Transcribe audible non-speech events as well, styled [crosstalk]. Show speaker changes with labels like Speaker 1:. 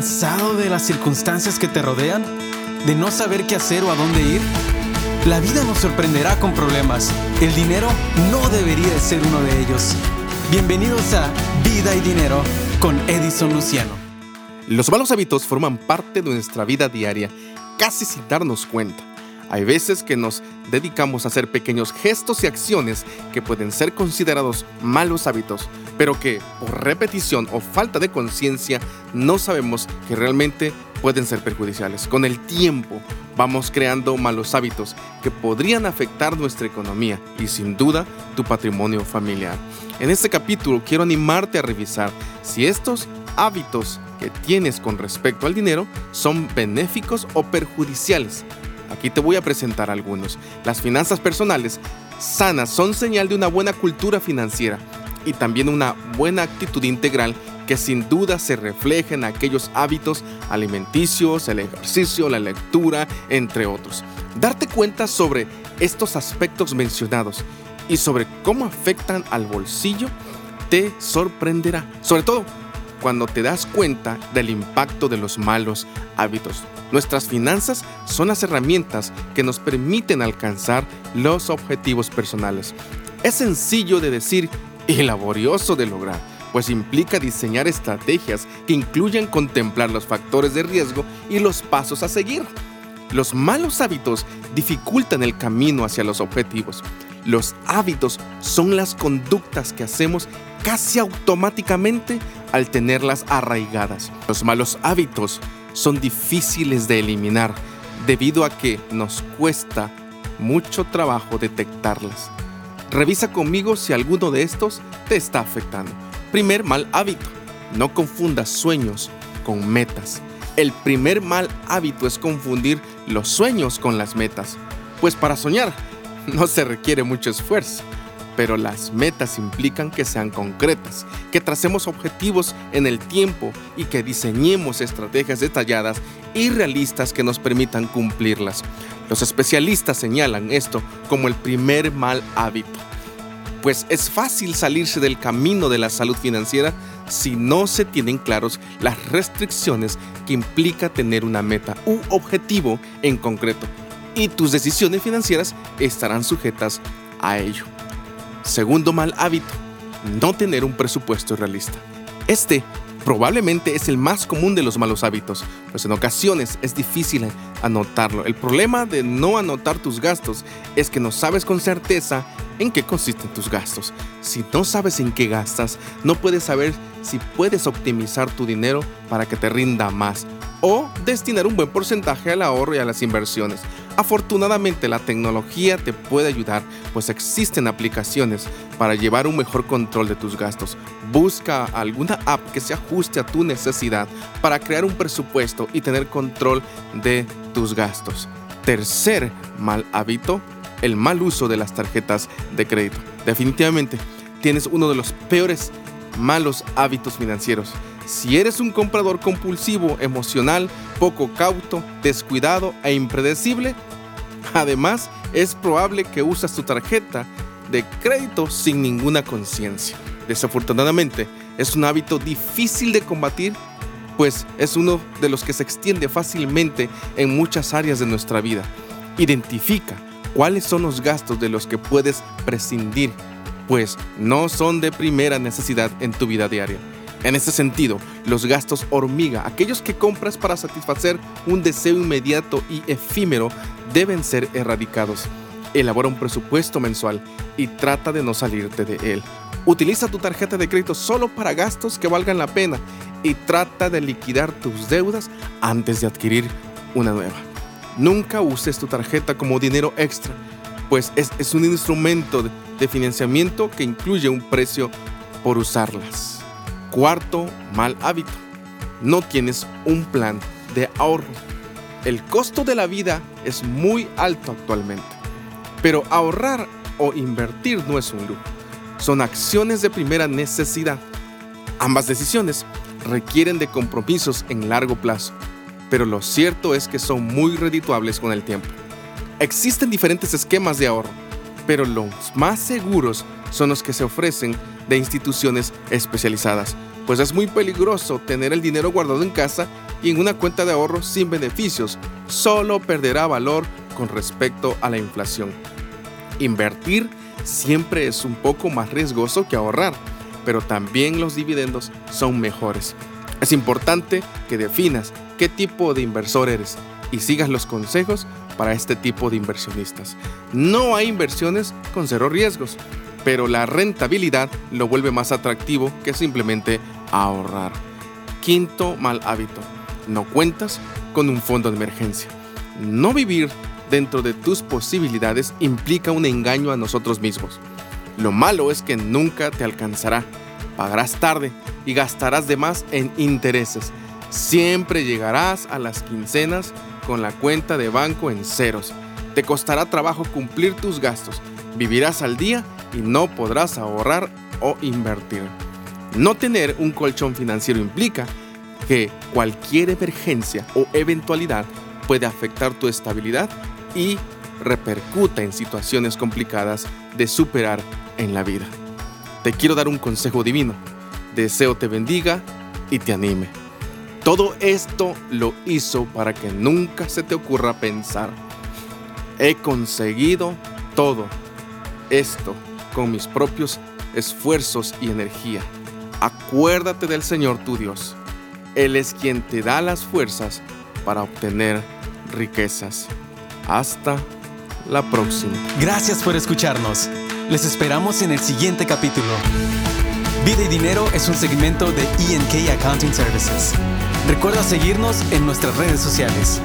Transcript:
Speaker 1: cansado de las circunstancias que te rodean? ¿De no saber qué hacer o a dónde ir? La vida nos sorprenderá con problemas. El dinero no debería de ser uno de ellos. Bienvenidos a Vida y Dinero con Edison Luciano.
Speaker 2: Los malos hábitos forman parte de nuestra vida diaria, casi sin darnos cuenta. Hay veces que nos dedicamos a hacer pequeños gestos y acciones que pueden ser considerados malos hábitos, pero que por repetición o falta de conciencia no sabemos que realmente pueden ser perjudiciales. Con el tiempo vamos creando malos hábitos que podrían afectar nuestra economía y sin duda tu patrimonio familiar. En este capítulo quiero animarte a revisar si estos hábitos que tienes con respecto al dinero son benéficos o perjudiciales Aquí te voy a presentar algunos. Las finanzas personales sanas son señal de una buena cultura financiera y también una buena actitud integral que sin duda se refleja en aquellos hábitos alimenticios, el ejercicio, la lectura, entre otros. Darte cuenta sobre estos aspectos mencionados y sobre cómo afectan al bolsillo te sorprenderá. Sobre todo cuando te das cuenta del impacto de los malos hábitos. Nuestras finanzas son las herramientas que nos permiten alcanzar los objetivos personales. Es sencillo de decir y laborioso de lograr, pues implica diseñar estrategias que incluyan contemplar los factores de riesgo y los pasos a seguir. Los malos hábitos dificultan el camino hacia los objetivos. Los hábitos son las conductas que hacemos casi automáticamente al tenerlas arraigadas. Los malos hábitos son difíciles de eliminar debido a que nos cuesta mucho trabajo detectarlas. Revisa conmigo si alguno de estos te está afectando. Primer mal hábito. No confundas sueños con metas. El primer mal hábito es confundir los sueños con las metas. Pues para soñar [laughs] no se requiere mucho esfuerzo pero las metas implican que sean concretas, que tracemos objetivos en el tiempo y que diseñemos estrategias detalladas y realistas que nos permitan cumplirlas. Los especialistas señalan esto como el primer mal hábito, pues es fácil salirse del camino de la salud financiera si no se tienen claros las restricciones que implica tener una meta u objetivo en concreto y tus decisiones financieras estarán sujetas a ello. Segundo mal hábito, no tener un presupuesto realista. Este probablemente es el más común de los malos hábitos, pues en ocasiones es difícil anotarlo. El problema de no anotar tus gastos es que no sabes con certeza en qué consisten tus gastos. Si no sabes en qué gastas, no puedes saber si puedes optimizar tu dinero para que te rinda más o destinar un buen porcentaje al ahorro y a las inversiones. Afortunadamente la tecnología te puede ayudar, pues existen aplicaciones para llevar un mejor control de tus gastos. Busca alguna app que se ajuste a tu necesidad para crear un presupuesto y tener control de tus gastos. Tercer mal hábito, el mal uso de las tarjetas de crédito. Definitivamente tienes uno de los peores malos hábitos financieros. Si eres un comprador compulsivo, emocional, poco cauto, descuidado e impredecible, además es probable que usas tu tarjeta de crédito sin ninguna conciencia. Desafortunadamente, es un hábito difícil de combatir, pues es uno de los que se extiende fácilmente en muchas áreas de nuestra vida. Identifica cuáles son los gastos de los que puedes prescindir pues no son de primera necesidad en tu vida diaria. En este sentido, los gastos hormiga, aquellos que compras para satisfacer un deseo inmediato y efímero, deben ser erradicados. Elabora un presupuesto mensual y trata de no salirte de él. Utiliza tu tarjeta de crédito solo para gastos que valgan la pena y trata de liquidar tus deudas antes de adquirir una nueva. Nunca uses tu tarjeta como dinero extra, pues es, es un instrumento de de financiamiento que incluye un precio por usarlas. Cuarto mal hábito. No tienes un plan de ahorro. El costo de la vida es muy alto actualmente, pero ahorrar o invertir no es un lujo. Son acciones de primera necesidad. Ambas decisiones requieren de compromisos en largo plazo, pero lo cierto es que son muy redituables con el tiempo. Existen diferentes esquemas de ahorro pero los más seguros son los que se ofrecen de instituciones especializadas, pues es muy peligroso tener el dinero guardado en casa y en una cuenta de ahorro sin beneficios solo perderá valor con respecto a la inflación. Invertir siempre es un poco más riesgoso que ahorrar, pero también los dividendos son mejores. Es importante que definas qué tipo de inversor eres y sigas los consejos para este tipo de inversionistas. No hay inversiones con cero riesgos, pero la rentabilidad lo vuelve más atractivo que simplemente ahorrar. Quinto mal hábito, no cuentas con un fondo de emergencia. No vivir dentro de tus posibilidades implica un engaño a nosotros mismos. Lo malo es que nunca te alcanzará. Pagarás tarde y gastarás de más en intereses. Siempre llegarás a las quincenas con la cuenta de banco en ceros. Te costará trabajo cumplir tus gastos. Vivirás al día y no podrás ahorrar o invertir. No tener un colchón financiero implica que cualquier emergencia o eventualidad puede afectar tu estabilidad y repercuta en situaciones complicadas de superar en la vida. Te quiero dar un consejo divino. Deseo te bendiga y te anime. Todo esto lo hizo para que nunca se te ocurra pensar, he conseguido todo esto con mis propios esfuerzos y energía. Acuérdate del Señor tu Dios. Él es quien te da las fuerzas para obtener riquezas. Hasta la próxima.
Speaker 1: Gracias por escucharnos. Les esperamos en el siguiente capítulo. Vida y Dinero es un segmento de ENK Accounting Services. Recuerda seguirnos en nuestras redes sociales.